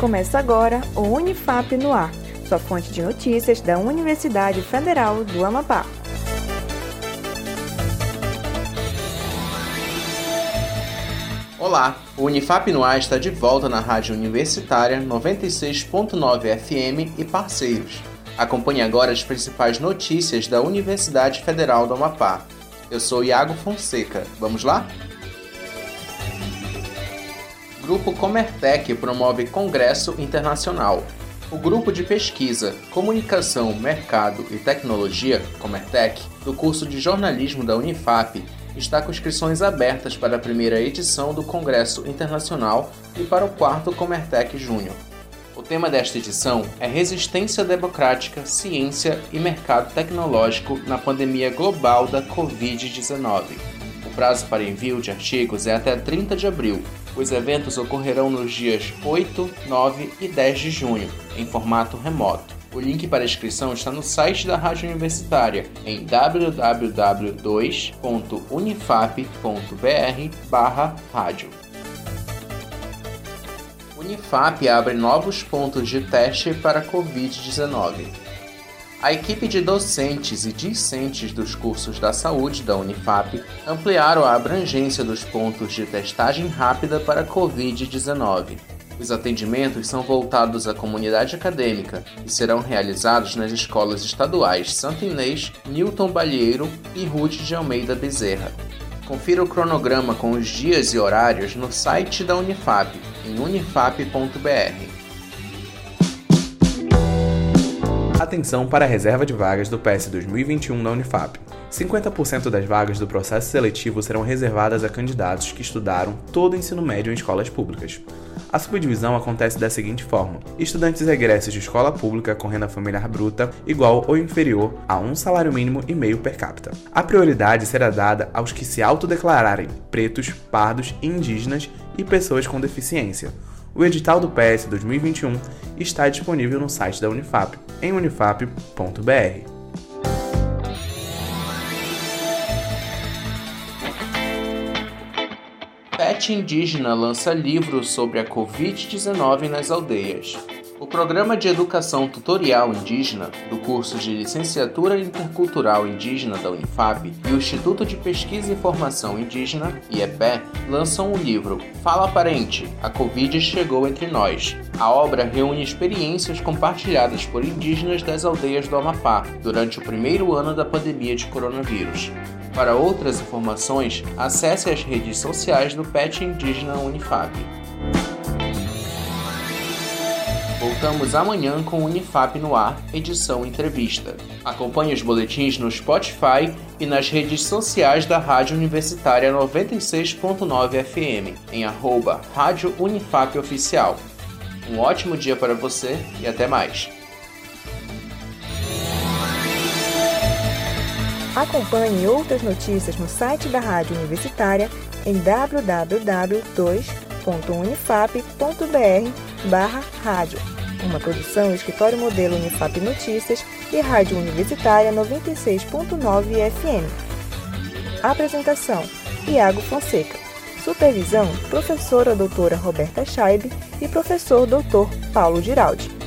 Começa agora o Unifap no Ar, sua fonte de notícias da Universidade Federal do Amapá. Olá, o Unifap no Ar está de volta na Rádio Universitária 96.9 FM e parceiros. Acompanhe agora as principais notícias da Universidade Federal do Amapá. Eu sou Iago Fonseca. Vamos lá? Grupo Comertec promove Congresso Internacional. O grupo de pesquisa Comunicação, Mercado e Tecnologia, Comertec, do curso de jornalismo da Unifap, está com inscrições abertas para a primeira edição do Congresso Internacional e para o quarto Comertec Júnior. O tema desta edição é Resistência Democrática, Ciência e Mercado Tecnológico na Pandemia Global da Covid-19. O prazo para envio de artigos é até 30 de abril os eventos ocorrerão nos dias 8, 9 e 10 de junho, em formato remoto. O link para inscrição está no site da Rádio Universitária em www.unifap.br/rádio. Unifap abre novos pontos de teste para Covid-19. A equipe de docentes e discentes dos cursos da saúde da Unifap ampliaram a abrangência dos pontos de testagem rápida para Covid-19. Os atendimentos são voltados à comunidade acadêmica e serão realizados nas escolas estaduais Santo Inês, Newton Balheiro e Ruth de Almeida Bezerra. Confira o cronograma com os dias e horários no site da Unifap, em unifap.br. Atenção para a reserva de vagas do PS 2021 na Unifap. 50% das vagas do processo seletivo serão reservadas a candidatos que estudaram todo o ensino médio em escolas públicas. A subdivisão acontece da seguinte forma: estudantes egressos de escola pública com renda familiar bruta igual ou inferior a um salário mínimo e meio per capita. A prioridade será dada aos que se autodeclararem pretos, pardos, indígenas e pessoas com deficiência o edital do PS 2021 está disponível no site da Unifap, em unifap.br. PET indígena lança livro sobre a Covid-19 nas aldeias. O Programa de Educação Tutorial Indígena do curso de Licenciatura Intercultural Indígena da Unifap e o Instituto de Pesquisa e Formação Indígena, IEPE, lançam o livro Fala Parente, a Covid chegou entre nós. A obra reúne experiências compartilhadas por indígenas das aldeias do Amapá durante o primeiro ano da pandemia de coronavírus. Para outras informações, acesse as redes sociais do PET Indígena Unifap. Voltamos amanhã com o Unifap no ar, edição entrevista. Acompanhe os boletins no Spotify e nas redes sociais da Rádio Universitária 96.9 FM, em arroba Rádio Unifap Oficial. Um ótimo dia para você e até mais. Acompanhe outras notícias no site da Rádio Universitária em www.unifap.br/rádio uma produção Escritório Modelo Unifap Notícias e Rádio Universitária 96.9 FM. Apresentação: Iago Fonseca. Supervisão: Professora Doutora Roberta Scheibe e Professor Doutor Paulo Giraldi.